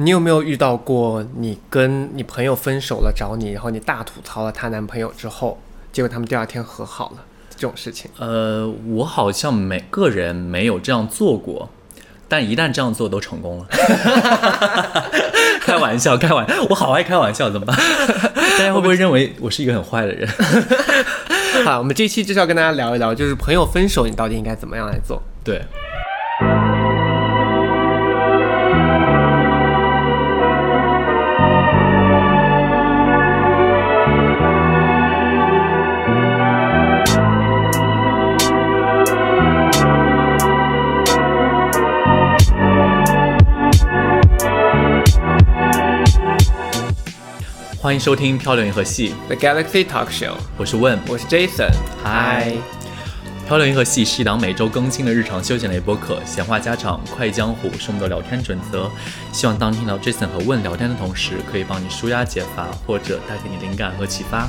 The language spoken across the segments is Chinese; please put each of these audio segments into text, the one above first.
你有没有遇到过你跟你朋友分手了找你，然后你大吐槽了她男朋友之后，结果他们第二天和好了这种事情？呃，我好像每个人没有这样做过，但一旦这样做都成功了。开玩笑，开玩笑，我好爱开玩笑，怎么办？大家会不会认为我是一个很坏的人？好，我们这期就是要跟大家聊一聊，就是朋友分手你到底应该怎么样来做？对。欢迎收听《漂流银河系》The Galaxy Talk Show，我是问，我是 Jason，嗨。漂流银河系是一档每周更新的日常休闲类播客，闲话家常、快意江湖是我们的聊天准则。希望当听到 Jason 和问聊天的同时，可以帮你舒压解乏，或者带给你灵感和启发。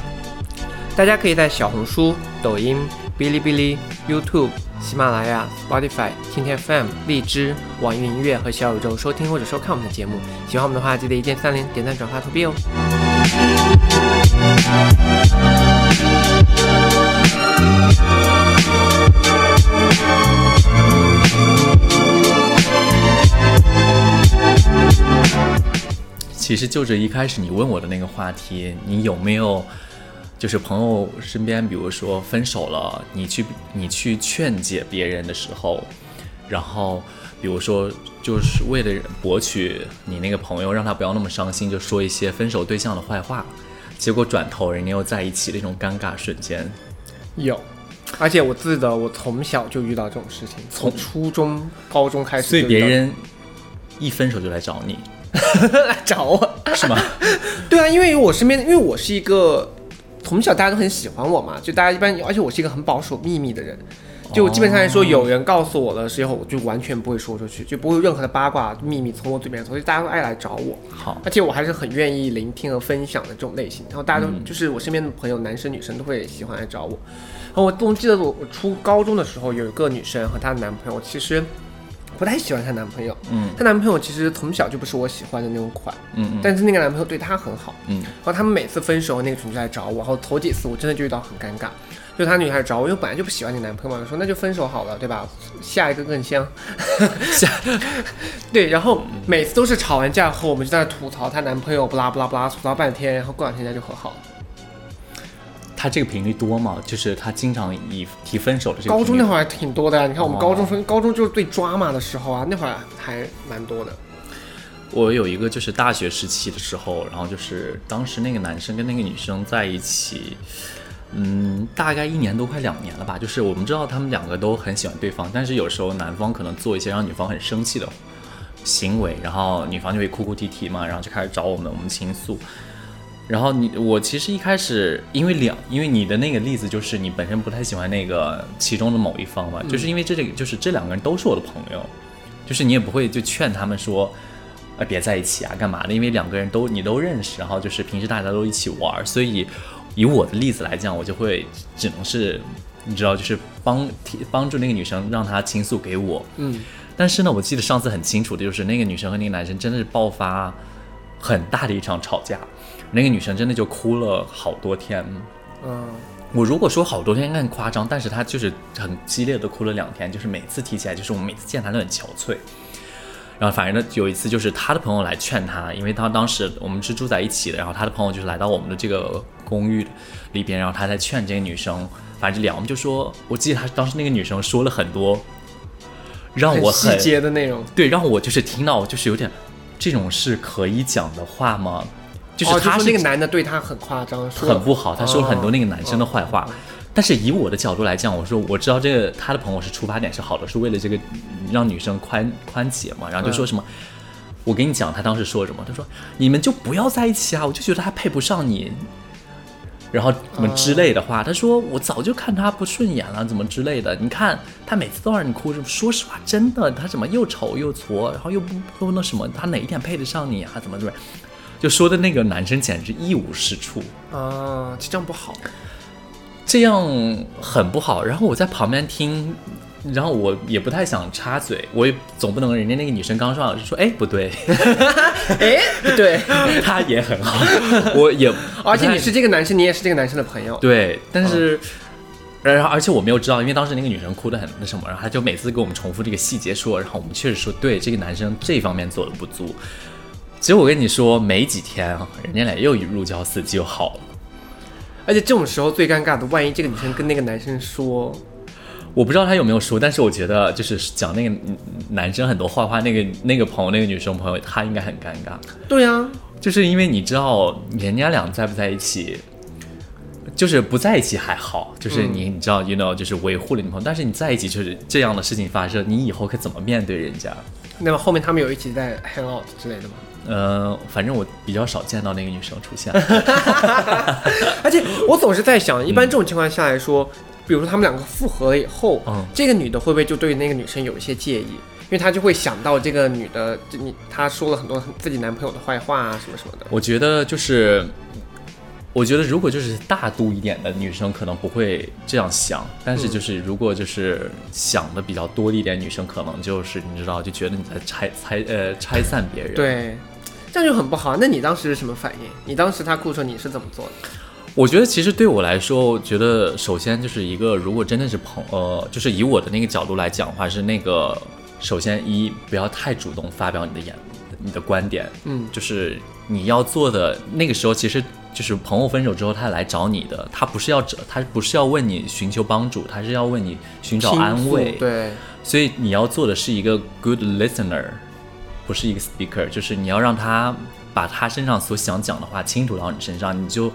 大家可以在小红书、抖音、哔哩哔哩、YouTube、喜马拉雅、Spotify、天天 FM、荔枝、网易云音乐和小宇宙收听或者收看我们的节目。喜欢我们的话，记得一键三连、点赞、转发、投币哦。其实就着一开始你问我的那个话题，你有没有就是朋友身边，比如说分手了，你去你去劝解别人的时候，然后比如说就是为了博取你那个朋友，让他不要那么伤心，就说一些分手对象的坏话，结果转头人家又在一起的那种尴尬瞬间，有，而且我记得我从小就遇到这种事情，从初中、高中开始就所以，别人一分手就来找你，来 找我。是吗？对啊，因为我身边，因为我是一个从小大家都很喜欢我嘛，就大家一般，而且我是一个很保守秘密的人，就基本上来说，有人告诉我的时候，我就完全不会说出去，就不会有任何的八卦秘密从我嘴边出，所以大家都爱来找我，好，而且我还是很愿意聆听和分享的这种类型，然后大家都、嗯。就是我身边的朋友，男生女生都会喜欢来找我，然后我总记得我我初高中的时候，有一个女生和她的男朋友，其实不太喜欢她男朋友，嗯。她男朋友其实从小就不是我喜欢的那种款，嗯嗯但是那个男朋友对她很好。嗯。然后他们每次分手，那个群就来找我，然后头几次我真的就遇到很尴尬，就他女孩找我，因为本来就不喜欢你男朋友嘛，我说那就分手好了，对吧？下一个更香。下 对，然后每次都是吵完架后，我们就在那吐槽她男朋友，不拉不拉不拉，吐槽半天，然后过两天人家就和好了。他这个频率多吗？就是他经常以提分手的这个高中那会儿还挺多的呀，你看我们哦高中分，高中就是最抓马的时候啊，那会儿还蛮多的。我有一个就是大学时期的时候，然后就是当时那个男生跟那个女生在一起，嗯，大概一年多快两年了吧。就是我们知道他们两个都很喜欢对方，但是有时候男方可能做一些让女方很生气的行为，然后女方就会哭哭啼啼嘛，然后就开始找我们，我们倾诉。然后你我其实一开始因为两，因为你的那个例子就是你本身不太喜欢那个其中的某一方嘛，就是因为这这个就是这两个人都是我的朋友，就是你也不会就劝他们说，啊别在一起啊干嘛的，因为两个人都你都认识，然后就是平时大家都一起玩儿，所以以我的例子来讲，我就会只能是你知道就是帮提帮助那个女生让她倾诉给我，嗯，但是呢，我记得上次很清楚的就是那个女生和那个男生真的是爆发很大的一场吵架，那个女生真的就哭了好多天。嗯，我如果说好多天应该很夸张，但是她就是很激烈的哭了两天，就是每次提起来，就是我们每次见她都很憔悴。然后反正呢，有一次就是她的朋友来劝她，因为她当时我们是住在一起的，然后她的朋友就是来到我们的这个公寓里边，然后他在劝这个女生，反正就聊，我们就说，我记得他当时那个女生说了很多让我细节的内容，对，让我就是听到就是有点，这种是可以讲的话吗？就是哦他是说那个男的对他很夸张，很不好，他说了很多那个男生的坏话。哦但是以我的角度来讲，我说我知道这个他的朋友是出发点是好的，是为了这个嗯让女生宽宽解嘛，然后就说什么。我跟你讲，他当时说什么？他说：“你们就不要在一起啊！我就觉得他配不上你。”然后什么之类的话，他说：“我早就看他不顺眼了，怎么之类的。你看他每次都让你哭，说实话，真的，他怎么又丑又矬，然后又不又那什么，他哪一点配得上你啊？怎么怎么？就说的那个男生简直一无是处。啊，这样不好。这样很不好。然后我在旁边听，然后我也不太想插嘴，我也总不能人家那个女生刚说说，哎，不对，哎，不对，她也很好，我也，而且你是这个男生，你也是这个男生的朋友，对，但是，然后而且我没有知道，因为当时那个女生哭得很那什么，然后她就每次给我们重复这个细节说，然后我们确实说，对这个男生这方面做的不足。其实我跟你说，没几天啊，人家俩又如胶似漆就好了。而且这种时候最尴尬的，万一这个女生跟那个男生说。我不知道他有没有说，但是我觉得就是讲那个男生很多坏话，那个那个朋友，那个女生朋友，他应该很尴尬。对啊，就是因为你知道人家俩在不在一起，就是不在一起还好，就是你你知道，you know，就是维护了女朋友，但是你在一起就是这样的事情发生，你以后可怎么面对人家？那么后面他们有一起在 hang out 之类的吗？呃，反正我比较少见到那个女生出现。而且我总是在想，一般这种情况下来说。比如说他们两个复合了以后，嗯，这个女的会不会就对那个女生有一些介意？因为她就会想到这个女的，就你她说了很多自己男朋友的坏话啊，什么什么的。我觉得就是，我觉得如果就是大度一点的女生可能不会这样想，但是就是如果就是想的比较多一点女生，可能就是你知道就觉得你在拆拆呃拆散别人。对，这样就很不好。那你当时是什么反应？你当时他哭的时候你是怎么做的？我觉得其实对我来说，我觉得首先就是一个，如果真的是朋，呃，就是以我的那个角度来讲的话，是那个，首先一不要太主动发表你的言，你的观点，嗯，就是你要做的那个时候，其实就是朋友分手之后，他来找你的，他不是要找，他不是要问你寻求帮助，他是要问你寻找安慰，对，所以你要做的是一个 good listener，不是一个 speaker，就是你要让他把他身上所想讲的话倾吐到你身上，你就。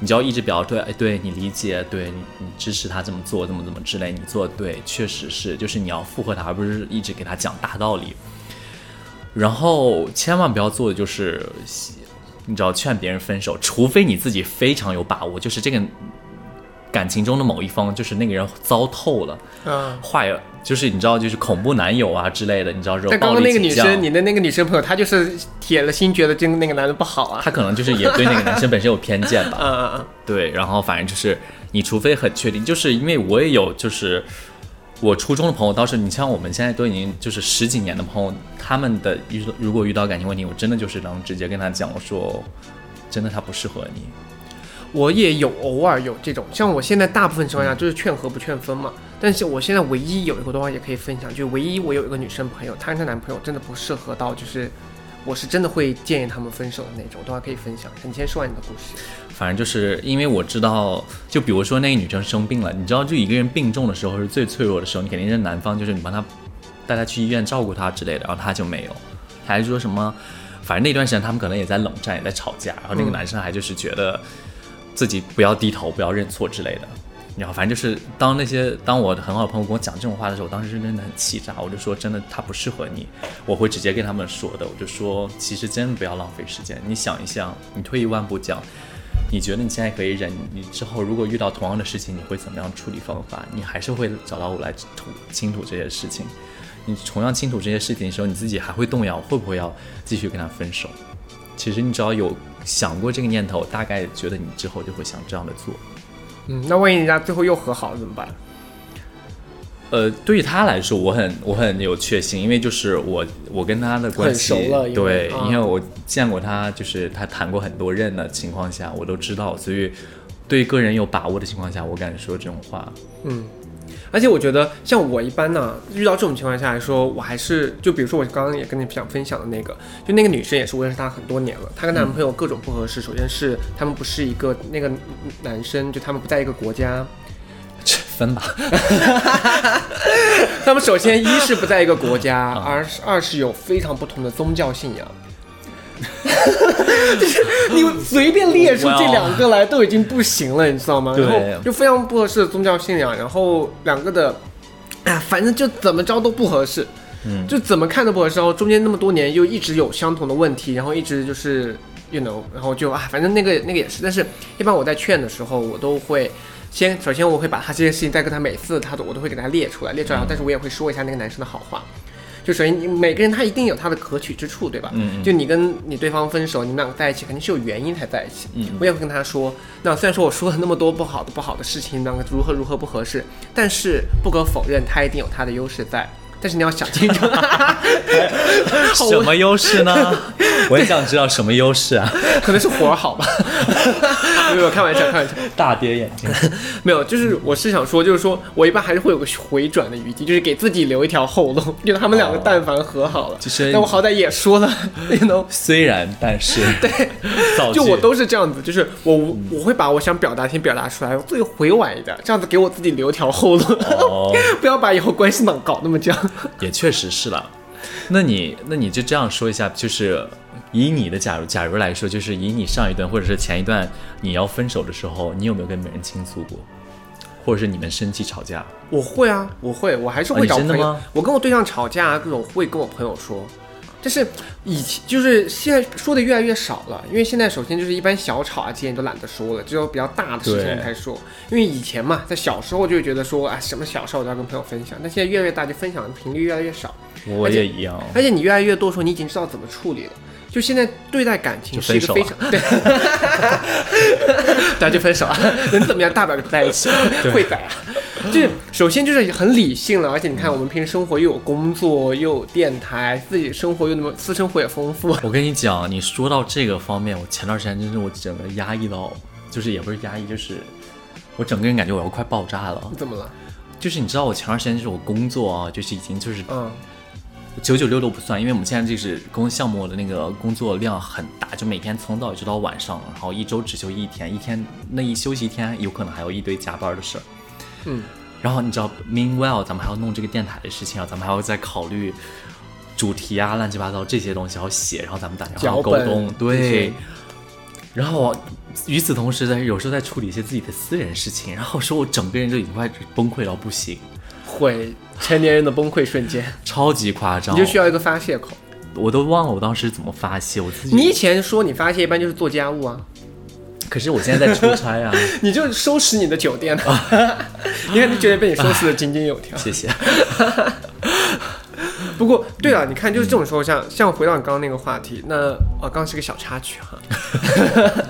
你就要一直表对，哎，对你理解，对你，你支持他这么做，怎么怎么之类，你做对，确实是，就是你要附和他，而不是一直给他讲大道理。然后千万不要做的就是，你知道劝别人分手，除非你自己非常有把握，就是这个。感情中的某一方，就是那个人糟透了，嗯，坏了，就是你知道，就是恐怖男友啊之类的，你知道这种。但刚刚那个女生，你的那个女生朋友，她就是铁了心，觉得这个那个男的不好啊。她可能就是也对那个男生本身有偏见吧。嗯嗯嗯。对，然后反正就是，你除非很确定，就是因为我也有，就是我初中的朋友，当时你像我们现在都已经就是十几年的朋友，他们的遇如果遇到感情问题，我真的就是能直接跟他讲，我说，真的他不适合你。我也有偶尔有这种，像我现在大部分情况下就是劝和不劝分嘛。但是我现在唯一有一个的话也可以分享，就唯一我有一个女生朋友，她跟她男朋友真的不适合到，就是我是真的会建议他们分手的那种，的话可以分享。你先说完你的故事。反正就是因为我知道，就比如说那个女生生病了，你知道，就一个人病重的时候是最脆弱的时候，你肯定是男方，就是你帮她带她去医院照顾她之类的，然后她就没有，还说什么，反正那段时间他们可能也在冷战，也在吵架，然后那个男生还就是觉得。自己不要低头，不要认错之类的，然后反正就是当那些当我很好的朋友跟我讲这种话的时候，我当时是真的很气炸，我就说真的他不适合你，我会直接跟他们说的，我就说其实真的不要浪费时间，你想一想，你退一万步讲，你觉得你现在可以忍，你之后如果遇到同样的事情，你会怎么样处理方法？你还是会找到我来吐倾吐这些事情，你同样倾吐这些事情的时候，你自己还会动摇，会不会要继续跟他分手？其实你只要有想过这个念头，大概觉得你之后就会想这样的做。嗯，那万一人家最后又和好了怎么办？呃，对于他来说，我很我很有确信，因为就是我我跟他的关系，对，因为我见过他，就是他谈过很多任的情况下，我都知道，所以对个人有把握的情况下，我敢说这种话。嗯。而且我觉得，像我一般呢，遇到这种情况下来说，我还是就比如说我刚刚也跟你想分享的那个，就那个女生也是我认识她很多年了，她跟男朋友各种不合适。首先是他们不是一个那个男生，就他们不在一个国家，分吧。他们首先一是不在一个国家，二是二是有非常不同的宗教信仰。就是你随便列出这两个来都已经不行了，你知道吗？然后就非常不合适的宗教信仰，然后两个的，哎，反正就怎么着都不合适，嗯，就怎么看都不合适。然后中间那么多年又一直有相同的问题，然后一直就是，you know，然后就啊，反正那个那个也是。但是一般我在劝的时候，我都会先首先我会把他这件事情再跟他每次他都我都会给他列出来，列出来，但是我也会说一下那个男生的好话。就首先你每个人他一定有他的可取之处，对吧？嗯嗯就你跟你对方分手，你们两个在一起肯定是有原因才在一起。嗯我也会跟他说，那虽然说我说了那么多不好的不好的事情，那个如何如何不合适，但是不可否认他一定有他的优势在。但是你要想清楚，好什么优势呢？我也想知道什么优势啊！可能是活儿好吧？没有开玩笑，开玩笑。大跌眼镜。没有，就是我是想说，就是说我一般还是会有个回转的余地，就是给自己留一条后路。就他们两个但凡和好了，那我好歹也说了，you know，虽然，但是 对，就我都是这样子，就是我我会把我想表达先表达出来，我自己委婉一点，这样子给我自己留条后路，哦，不要把以后关系脑搞那么僵。也确实是了。那你那你就这样说一下，就是以你的假如假如来说，就是以你上一段或者是前一段你要分手的时候，你有没有跟别人倾诉过，或者是你们生气吵架？我会啊，我会，我还是啊会找朋友。你真的吗我跟我对象吵架啊，各种会跟我朋友说。但是以前就是现在说的越来越少了，因为现在首先就是一般小吵啊，这些你都懒得说了，只有比较大的事情才说。因为以前嘛，在小时候就觉得说啊，什么小事我都要跟朋友分享，但现在越来越大，就分享的频率越来越少，我也一样。而且你越来越多的时候，你已经知道怎么处理了。就现在对待感情是一个非常对，对啊，就分手啊，能怎么样？大不了就不在一起，会宰啊。就是首先就是很理性了，而且你看我们平时生活又有工作，又有电台，自己生活又那么私生活也丰富。我跟你讲，你说到这个方面，我前段时间真是我整个压抑到，就是也不是压抑，就是我整个人感觉我要快爆炸了。怎么了？就是你知道我前段时间就是我工作啊，就是已经就是嗯，九九六都不算，因为我们现在就是工项目的那个工作量很大，就每天从早一直到晚上，然后一周只休一天，一天那一休息一天，有可能还有一堆加班的事儿。嗯，然后你知道，meanwhile 咱们还要弄这个电台的事情啊，咱们还要再考虑主题啊，乱七八糟这些东西要写，然后咱们打电话沟通，对。然后与此同时在有时候在处理一些自己的私人事情，然后说我整个人就已经快崩溃到不行，会成年人的崩溃瞬间，超级夸张，你就需要一个发泄口。我都忘了我当时怎么发泄，我自己。你以前说你发泄一般就是做家务啊，可是我现在在出差啊，你就收拾你的酒店啊，你看你觉得被你收拾的井井有条。谢谢。不过，对了，你看，就是这种时候像，像回到你刚刚那个话题，那啊，刚刚是个小插曲哈。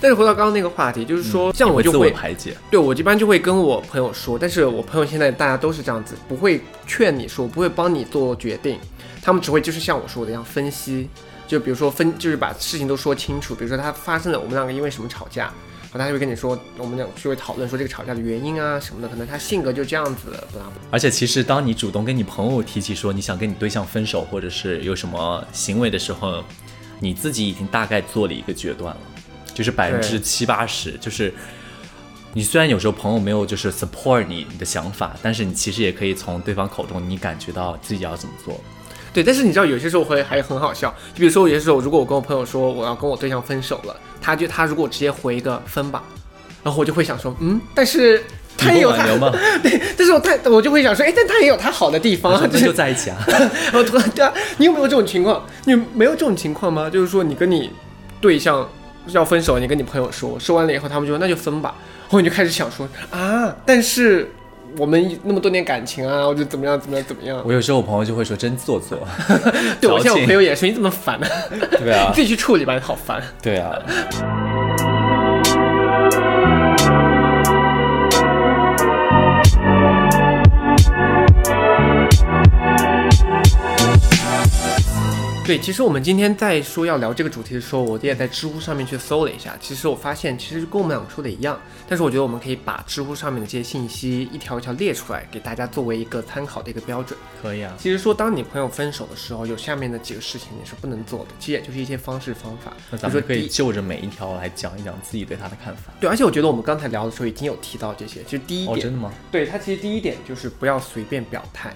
但是回到刚刚那个话题，就是说，像我就会，排解，对我一般就会跟我朋友说，但是我朋友现在大家都是这样子，不会劝你说，不会帮你做决定，他们只会就是像我说的一样分析，就比如说分，就是把事情都说清楚，比如说他发生了，我们两个因为什么吵架。然后他就会跟你说，我们俩就会讨论说这个吵架的原因啊什么的，可能他性格就这样子的，不拉不。而且其实当你主动跟你朋友提起说你想跟你对象分手，或者是有什么行为的时候，你自己已经大概做了一个决断了，就是百分之七八十，就是你虽然有时候朋友没有就是 support 你你的想法，但是你其实也可以从对方口中你感觉到自己要怎么做。对，但是你知道有些时候会还很好笑，就比如说有些时候，如果我跟我朋友说我要跟我对象分手了，他就他如果直接回一个分吧，然后我就会想说，嗯，但是他也有他？对，但是我他我就会想说，哎，但他也有他好的地方啊，就在一起啊。我突然对啊，你有没有这种情况？你没有这种情况吗？就是说你跟你对象要分手，你跟你朋友说，说完了以后，他们就说那就分吧，然后你就开始想说啊，但是我们那么多年感情啊，我就怎么样怎么样怎么样。我有时候我朋友就会说真做作，对我现在我朋友也说你怎么烦呢、对啊你 自己去处理吧，你好烦。对啊。对，其实我们今天在说要聊这个主题的时候，我也在知乎上面去搜了一下。其实我发现，其实跟我们两个说的一样，但是我觉得我们可以把知乎上面的这些信息一条一条列出来，给大家作为一个参考的一个标准。可以啊，其实说，当你朋友分手的时候，有下面的几个事情你是不能做的，其实也就是一些方式方法。那咱们可以就着每一条来讲一讲自己对他的看法。对，而且我觉得我们刚才聊的时候已经有提到这些。其实第一哦，点，真的吗？对他其实第一点就是不要随便表态。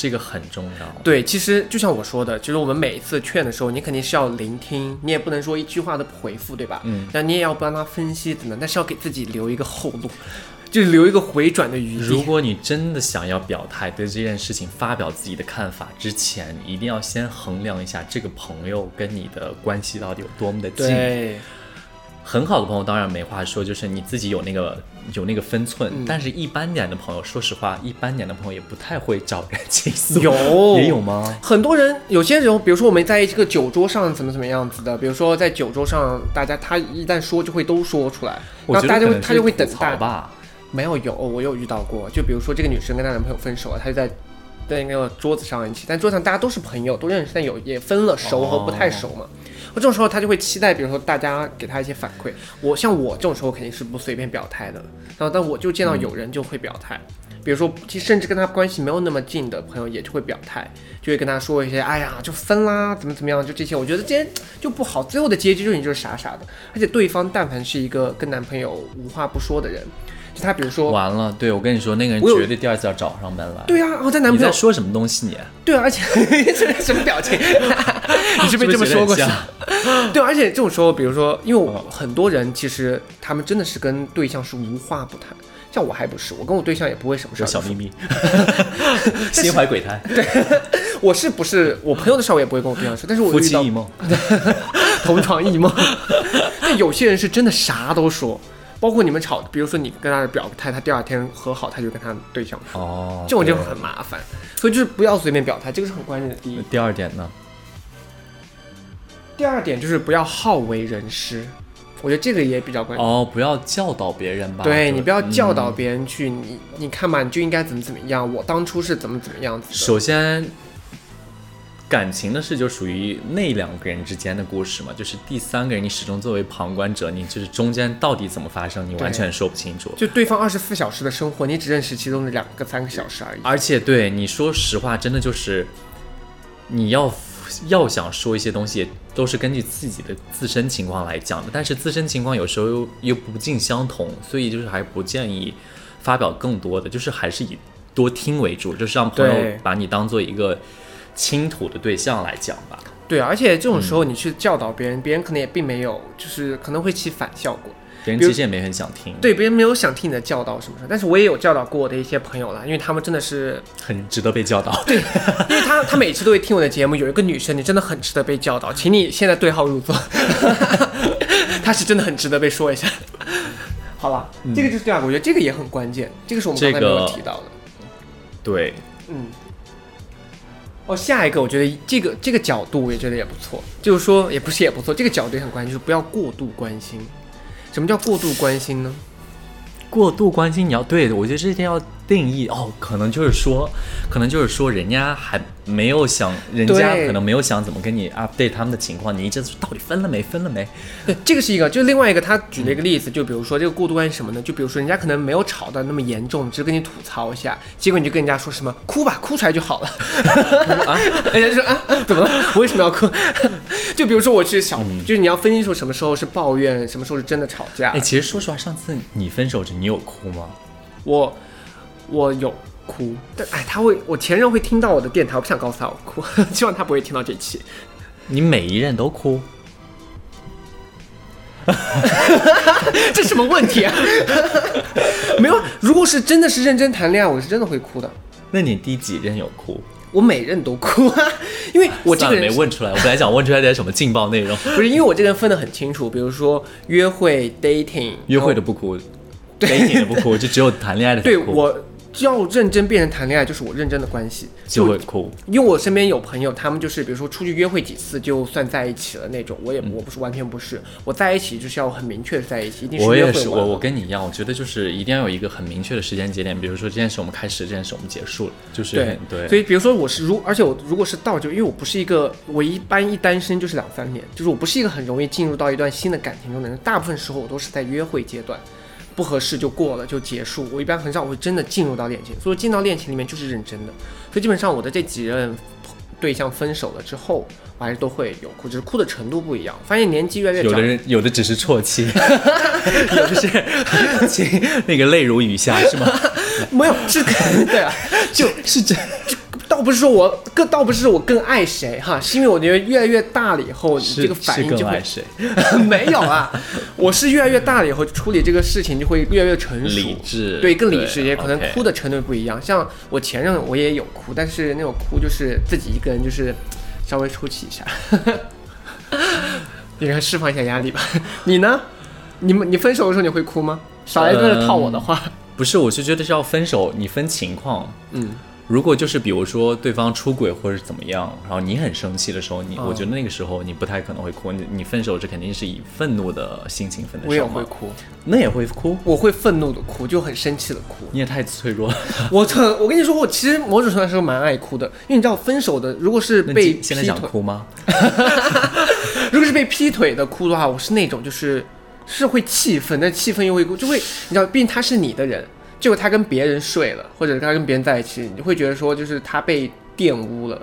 这个很重要。对，其实就像我说的，就是我们每一次劝的时候，你肯定是要聆听，你也不能说一句话都不回复，对吧？嗯，那你也要帮他分析怎么，但是要给自己留一个后路，就是留一个回转的余地。如果你真的想要表态，对这件事情发表自己的看法之前，你一定要先衡量一下这个朋友跟你的关系到底有多么的近。对，很好的朋友当然没话说，就是你自己有那个有那个分寸。嗯但是，一般点的朋友，说实话，一般点的朋友也不太会找人倾诉。有也有吗？很多人，有些人，比如说我们在这个酒桌上怎么怎么样子的，比如说在酒桌上，大家他一旦说就会都说出来，然后大家他就会等待。吧。没有有，我有遇到过，就比如说这个女生跟她男朋友分手了，她就在在那个桌子上一起，但桌上大家都是朋友，都认识，但有也分了熟和不太熟嘛。我这种时候他就会期待，比如说大家给他一些反馈。我像我这种时候肯定是不随便表态的，然后但我就见到有人就会表态。比如说，其实甚至跟他关系没有那么近的朋友，也就会表态，就会跟他说一些，哎呀，就分啦，怎么怎么样，就这些。我觉得今天就不好，最后的结局就是你就是傻傻的。而且对方但凡是一个跟男朋友无话不说的人，就他比如说，完了，对我跟你说，那个人绝对第二次要找上门来。对啊，然后在男朋友你在说什么东西你？对啊，而且 什么表情？你是被这么说过？对，而且这种时候，比如说，因为我很多人其实他们真的是跟对象是无话不谈，像我还不是，我跟我对象也不会什么事儿小秘密，心怀鬼胎，对我是不是我朋友的事儿我也不会跟我对象说，但是我遇到夫妻一梦。同床异梦。但有些人是真的啥都说，包括你们吵，比如说你跟他表态，他第二天和好，他就跟他对象说，哦，这种就很麻烦。所以就是不要随便表态，这个是很关键的第一。第二点呢？第二点就是不要好为人师，我觉得这个也比较关键。哦，不要教导别人吧。对你不要教导嗯别人去，你你看嘛，你就应该怎么怎么样。我当初是怎么怎么样子的。首先，感情的事就属于那两个人之间的故事嘛，就是第三个人，你始终作为旁观者，你就是中间到底怎么发生，你完全说不清楚。就对方二十四小时的生活，你只认识其中的两个三个小时而已。而且对你说实话，真的就是你要要想说一些东西，都是根据自己的自身情况来讲的。但是自身情况有时候又又不尽相同，所以就是还不建议发表更多的，就是还是以多听为主，就是让朋友把你当做一个倾吐的对象来讲吧。对，而且这种时嗯候你去教导别人，别人可能也并没有，就是可能会起反效果。别人其实也没很想听，，对，别人没有想听你的教导什么的。但是我也有教导过我的一些朋友啦，因为他们真的是，很值得被教导。对因为他他每次都会听我的节目。有一个女生，你真的很值得被教导，请你现在对号入座。她是真的很值得被说一下。好了，这个就是第二个，我觉得这个也很关键，这个是我们刚才没有提到的。对，嗯。哦，下一个我觉得这个这个角度我也觉得也不错，就是说也不是也不错，这个角度也很关键，就是不要过度关心。什么叫过度关心呢？过度关心你要对的，我觉得这件要定义哦，可能就是说，可能就是说，人家还没有想，人家可能没有想怎么跟你 update 他们的情况，你一直到底分了没，分了没？对，这个是一个，就另外一个，他举了一个例子，就比如说这个过度关系什么呢？就比如说人家可能没有吵到那么严重，只是跟你吐槽一下，结果你就跟人家说什么哭吧，哭出来就好了。啊，人家就说啊，怎么了？我为什么要哭？就比如说我去小，就是你要分清楚什么时候是抱怨，什么时候是真的吵架哎，。其实说实话，上次你分手时你有哭吗？我我有哭，但哎，他会，我前任会听到我的电台，我不想告诉他我哭，希望他不会听到这期。你每一任都哭？这什么问题啊？没有，如果是真的是认真谈恋爱，我是真的会哭的。那你第几任有哭？我每任都哭啊，因为我这个人没问出来，我本来想问出来点什么劲爆内容。不是因为我这个人分得很清楚，比如说约会、dating、约会的不哭，dating 的不哭，就只有谈恋爱的哭对我要认真变成谈恋爱，就是我认真的关系。就会哭。因为我身边有朋友，他们就是比如说出去约会几次就算在一起了那种，我也我不是完全不是，我在一起就是要很明确的在一起，一定是我也会我我跟你一样，我觉得就是一定要有一个很明确的时间节点，比如说这件事我们开始，这件事我们结束了，就是对对。所以比如说我是如，而且我如果是到就，因为我不是一个，我一般一单身就是两三年，就是我不是一个很容易进入到一段新的感情中的人，大部分时候我都是在约会阶段，不合适就过了就结束，我一般很少会真的进入到恋情，所以进到恋情里面就是认真的，所以基本上我的这几任对象分手了之后，我还是都会有哭，只是哭的程度不一样，发现年纪越来越长有的，人 有的只是啜泣，有的是 亲那个泪如雨下，是吗？没有是对啊，就是这倒不是说我更，倒不是我更爱谁哈，是因为我觉得越来越大了以后，你这个反应就会谁？没有啊，我是越来越大了以后，处理这个事情就会越来越成熟，理智对，更理智一些，可能哭的程度不一样。像我前任，我也有哭，但是那种哭就是自己一个人，就是稍微出气一下，你看释放一下压力吧。你呢？你们你分手的时候你会哭吗？少来在这套我的话，不是，我是觉得是要分手，你分情况。嗯，如果就是比如说对方出轨或者是怎么样，然后你很生气的时候，你、嗯我觉得那个时候你不太可能会哭，你你分手这肯定是以愤怒的心情分的手我也会，哭，那也会哭，我会愤怒的哭，就很生气的哭。你也太脆弱了。我特，我跟你说，我其实某种程度上是蛮爱哭的，因为你知道，分手的如果是被你现在想哭吗？如果是被劈腿的哭的话，我是那种就是是会气愤，但气愤又会哭，就会你知道，毕竟他是你的人，结果他跟别人睡了，或者他跟别人在一起，你会觉得说就是他被玷污了，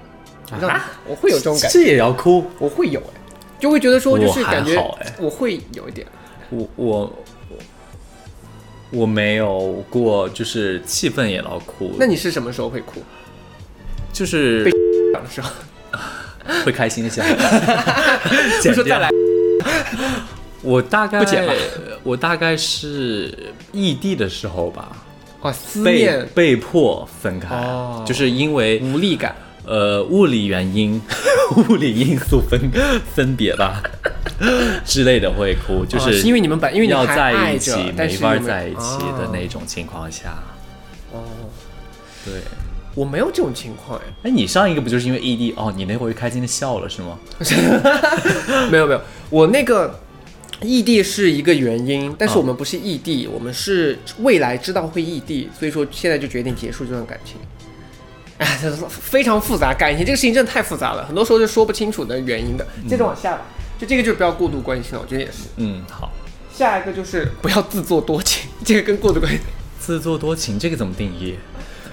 你知道，我会有这种感觉，这也要哭？我会有哎，就会觉得说就是感觉我会有一点，我我我我没有过，就是气氛也要哭，那你是什么时候会哭？就是讲的时候，会开心一下。不剪掉说再来，我大概不剪吧我大概是异地的时候吧，哦，思被念被迫分开，哦就是因为无力感。呃物理原因、物理因素分分别吧之类的会哭，就哦是因为你们本因为你还要在爱着一起但没法你们在一起的哦那种情况下，哦，对。我没有这种情况哎，哎，你上一个不就是因为异地哦？你那回开心的笑了是吗？没有没有，我那个异地是一个原因，但是哦我们不是异地，我们是未来知道会异地，所以说现在就决定结束这段感情。哎，非常复杂，感情这个事情真的太复杂了，很多时候是说不清楚的原因的。接着往下吧，就这个就不要过度关心了，我觉得也是。嗯，好。下一个就是不要自作多情，这个跟过度关心。自作多情这个怎么定义？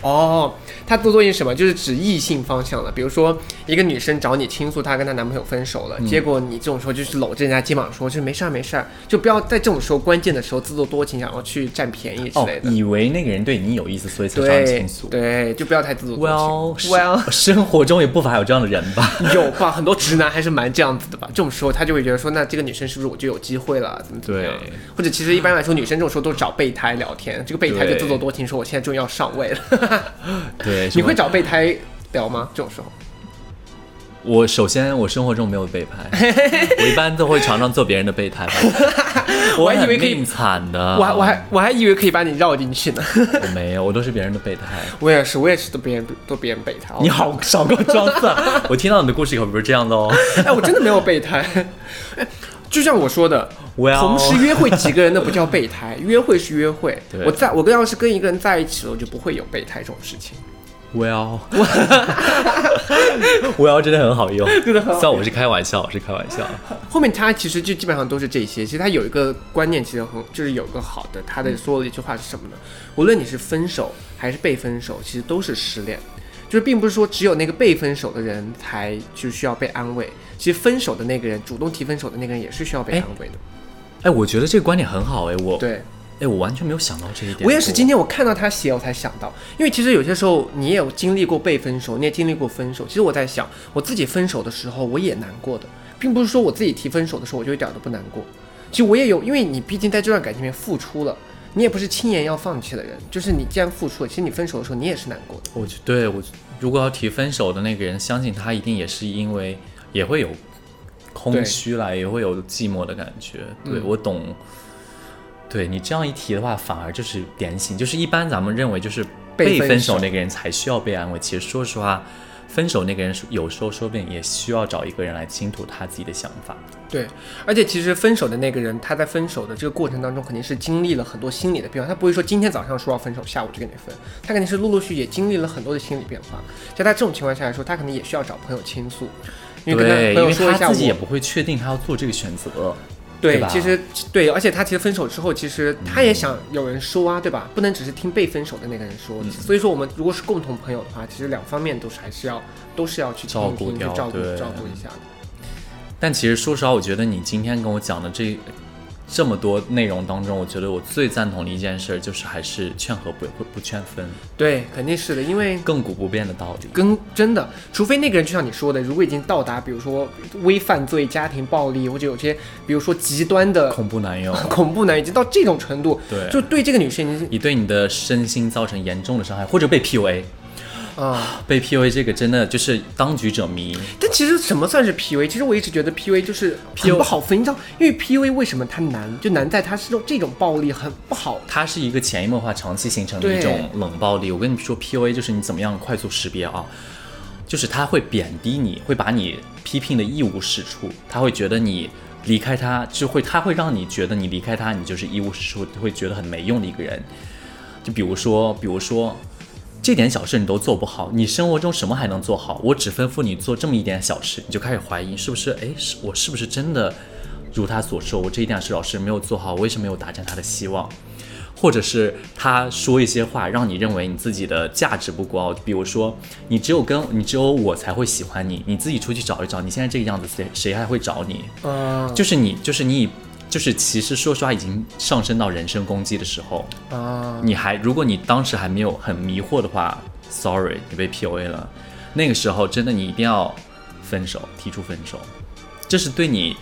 哦，他自作多情是什么？就是指异性方向的。比如说，一个女生找你倾诉她跟她男朋友分手了，结果你这种时候就是搂着人家肩膀说，就是没事儿没事儿，就不要在这种时候关键的时候自作多情，想要去占便宜之哦类，的。以为那个人对你有意思，所以才找你倾诉。对，就不要太自作多情 Well，情。Well，生活中也不乏有这样的人吧？有吧？很多直男还是蛮这样子的吧？这种时候他就会觉得说，那这个女生是不是我就有机会了？怎么怎么样对？或者其实一般来说，女生这种时候都是找备胎聊天，这个备胎就自作多情，说我现在终于要上位了。对，你会找备胎聊吗？这种时候？我首先我生活中没有备胎，我一般都会常常做别人的备胎吧。我还以为可以惨的，我还我还我还以为可以把你绕进去呢。我没有，我都是别人的备胎。我也是，我也是都别人都别人备胎。你好，少给我装蒜！我听到你的故事以后不是这样的哦。哎，我真的没有备胎。哎，就像我说的同时约会几个人那不叫备胎，约会是约会。对我在我跟要是跟一个人在一起了，我就不会有备胎这种事情。Well，Well 真的很好用，真的很好虽然我是开玩笑，我是开玩笑。后面他其实就基本上都是这些。其实他有一个观念，其实很就是有个好的，他的说了一句话是什么呢？无论你是分手还是被分手，其实都是失恋。就是并不是说只有那个被分手的人才就需要被安慰，其实分手的那个人，主动提分手的那个人也是需要被哎安慰的。哎，我觉得这个观点很好哎，我对，哎，我完全没有想到这一点。我也是今天我看到他写，我才想到，因为其实有些时候你也有经历过被分手，你也经历过分手。其实我在想，我自己分手的时候我也难过的，并不是说我自己提分手的时候我就一点都不难过。其实我也有，因为你毕竟在这段感情里面付出了，你也不是轻言要放弃的人，就是你既然付出了，其实你分手的时候你也是难过的。我觉对我如果要提分手的那个人，相信他一定也是因为也会有空虚来，也会有寂寞的感觉。对、嗯我懂。对你这样一提的话，反而就是点醒，就是一般咱们认为就是被被分手那个人才需要被安慰。其实说实话，分手那个人有时候说不定也需要找一个人来倾吐他自己的想法。对，而且其实分手的那个人，他在分手的这个过程当中，肯定是经历了很多心理的变化。他不会说今天早上说要分手，下午就跟你分，他肯定是陆陆续续也经历了很多的心理变化。在他这种情况下来说，他可能也需要找朋友倾诉，因为跟他，朋友因为说一下我他自己也不会确定他要做这个选择。对，其实对，而且他其实分手之后，其实他也想有人说啊，对吧？不能只是听被分手的那个人说。嗯所以说，我们如果是共同朋友的话，其实两方面都是还是要都是要去听照顾一听，去照顾对照顾一下的。但其实说实话，我觉得你今天跟我讲的这这么多内容当中，我觉得我最赞同的一件事就是还是劝和不不不劝分，对，肯定是的，因为亘古不变的道理。跟真的，除非那个人就像你说的，如果已经到达，比如说微犯罪、家庭暴力，或者有些比如说极端的恐怖男友，恐怖男，已经到这种程度，对。就对这个女生已经是你对你的身心造成严重的伤害，或者被 PUA，啊。被 PUA 这个真的就是当局者迷。但其实什么算是 PUA？其实我一直觉得 PUA 就是很不好分，你知道，因为 PUA 为什么它难，就难在它是这种这种暴力很不好。它是一个潜移默化、长期形成的一种冷暴力。我跟你说，PUA 就是你怎么样快速识别啊，就是他会贬低你，会把你批评的一无是处，他会觉得你离开他就会，他会让你觉得你离开他，你就是一无是处，会觉得很没用的一个人。就比如说，比如说。这点小事你都做不好，你生活中什么还能做好？我只吩咐你做这么一点小事，你就开始怀疑是不是？哎，是我是不是真的如他所说？我这一点事老师没有做好，我为什么没有达成他的希望？或者是他说一些话，让你认为你自己的价值不高，比如说你只有跟你只有我才会喜欢你，你自己出去找一找，你现在这个样子，谁谁还会找你？嗯就是你，就是你以，就是其实说实话，已经上升到人身攻击的时候，啊，你还如果你当时还没有很迷惑的话，sorry，你被 PUA 了，那个时候真的你一定要分手，提出分手，这是对你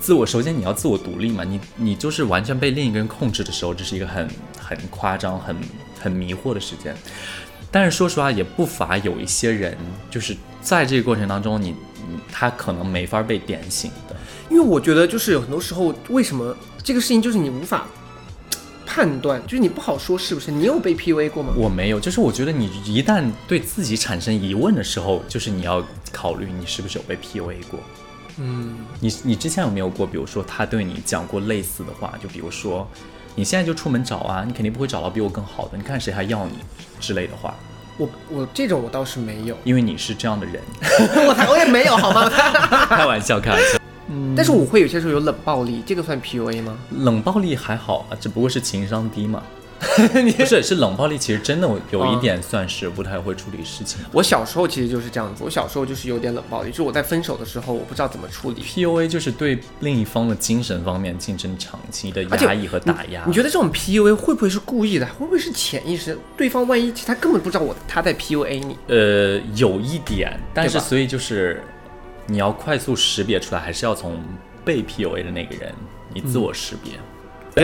自我，首先你要自我独立嘛，你你就是完全被另一个人控制的时候，这是一个很很夸张、很很迷惑的时间。但是说实话，也不乏有一些人，就是在这个过程当中你，你他可能没法被点醒的。因为我觉得就是有很多时候，为什么这个事情就是你无法判断，就是你不好说是不是？你有被 PUA 过吗？我没有，就是我觉得你一旦对自己产生疑问的时候，就是你要考虑你是不是有被 PUA 过。嗯，你你之前有没有过，比如说他对你讲过类似的话，就比如说你现在就出门找啊，你肯定不会找到比我更好的，你看谁还要你之类的话，我我这种我倒是没有，因为你是这样的人。我才我也没有好吗？开玩笑，开玩笑。但是我会有些时候有冷暴力，这个算 PUA 吗？冷暴力还好啊，只不过是情商低嘛。不是，是冷暴力，其实真的有一点算是不太会处理事情。我小时候其实就是这样子，我小时候就是有点冷暴力，就是我在分手的时候，我不知道怎么处理。PUA 就是对另一方的精神方面进行长期的压抑和打压。你觉得这种 PUA 会不会是故意的？会不会是潜意识？对方万一其实他根本不知道我他在 PUA 你，呃，有一点，但是所以就是你要快速识别出来，还是要从被 PUA 的那个人你自我识别。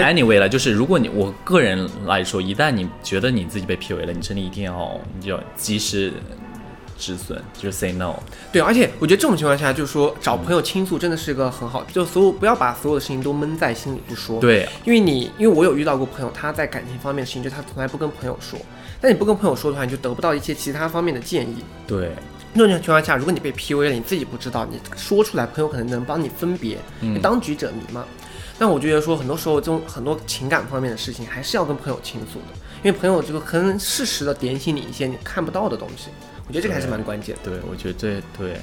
Anyway 了，就是如果你我个人来说，一旦你觉得你自己被 PUA 了，你真的一定要你就要及时止损，就是 say no。对，而且我觉得这种情况下，就是说找朋友倾诉真的是一个很好，就所有不要把所有的事情都闷在心里不说。，对，因为你因为我有遇到过朋友，他在感情方面的事情，就他从来不跟朋友说。但你不跟朋友说的话，你就得不到一些其他方面的建议。对，这种情况下，如果你被 PUA 了，你自己不知道，你说出来，朋友可能能帮你分别，嗯当局者迷嘛。但我觉得说，很多时候这种很多情感方面的事情，还是要跟朋友倾诉的，因为朋友这个可能适时的点醒你一些你看不到的东西。我觉得这个还是蛮关键的。对，我觉得对对，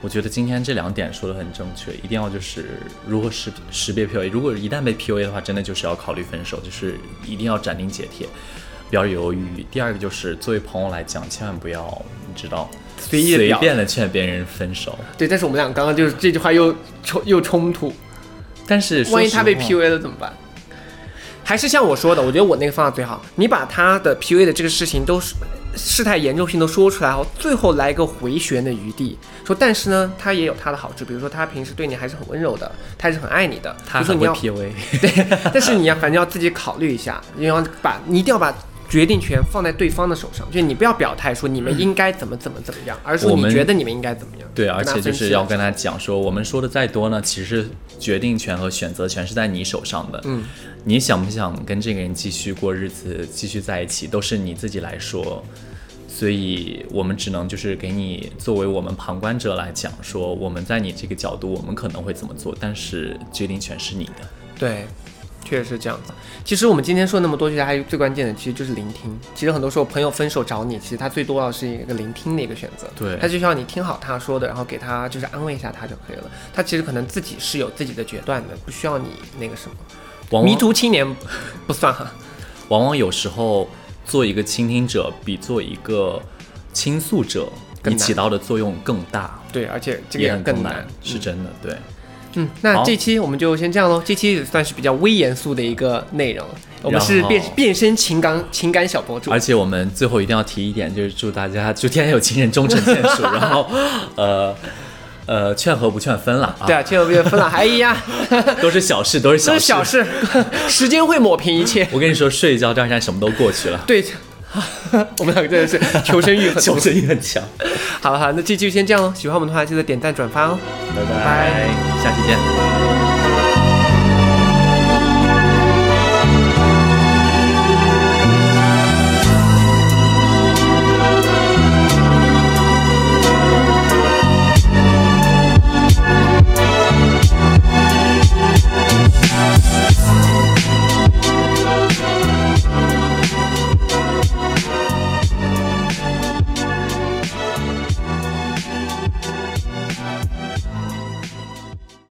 我觉得今天这两点说的很正确，一定要就是如何识识别 PUA。如果一旦被 PUA 的话，真的就是要考虑分手，就是一定要斩钉截铁，不要犹豫。第二个就是作为朋友来讲，千万不要你知道随随意地表便的劝别人分手。对，但是我们俩刚刚就是这句话又冲又冲突，但是万一他被 PUA 了怎么办？还是像我说的，我觉得我那个方法最好。你把他的 PUA 的这个事情都是事态严重性都说出来后，最后来一个回旋的余地，说但是呢，他也有他的好处，比如说他平时对你还是很温柔的，他还是很爱你的。他说你要 PUA，对，但是你要反正要自己考虑一下，你要把你一定要把决定权放在对方的手上，就是你不要表态说你们应该怎么怎么怎么样，而是说我们你觉得你们应该怎么样。对，而且就是要跟他他讲说，我们说的再多呢，其实决定权和选择权是在你手上的。嗯，你想不想跟这个人继续过日子，继续在一起，都是你自己来说。所以我们只能就是给你作为我们旁观者来讲，说我们在你这个角度，我们可能会怎么做，但是决定权是你的。对，确实是这样子。其实我们今天说那么多，其实还有最关键的，其实就是聆听。其实很多时候朋友分手找你，其实他最多要是一个聆听的一个选择。对他就需要你听好他说的，然后给他就是安慰一下他就可以了。他其实可能自己是有自己的决断的，不需要你那个什么。迷途青年 不算哈。往往有时候做一个倾听者，比做一个倾诉者，你起到的作用更大，对，而且这个更难，是嗯真的。对。嗯，那这期我们就先这样喽。这期也算是比较微严肃的一个内容，我们是变变身情感情感小博主而。且我们最后一定要提一点，就是祝大家 祝天有情人终成眷属，然后呃呃劝和不劝分了啊，对啊，劝和不劝分了，哎呀，都是小事，都是小事。都是小事，时间会抹平一切。我跟你说，睡一觉，第二天什么都过去了。对，我们两个真的是求生欲很 求。生欲很强。好了好了，那这期就先这样喽。喜欢我们的话，记得点赞转发哦。拜拜，下期见。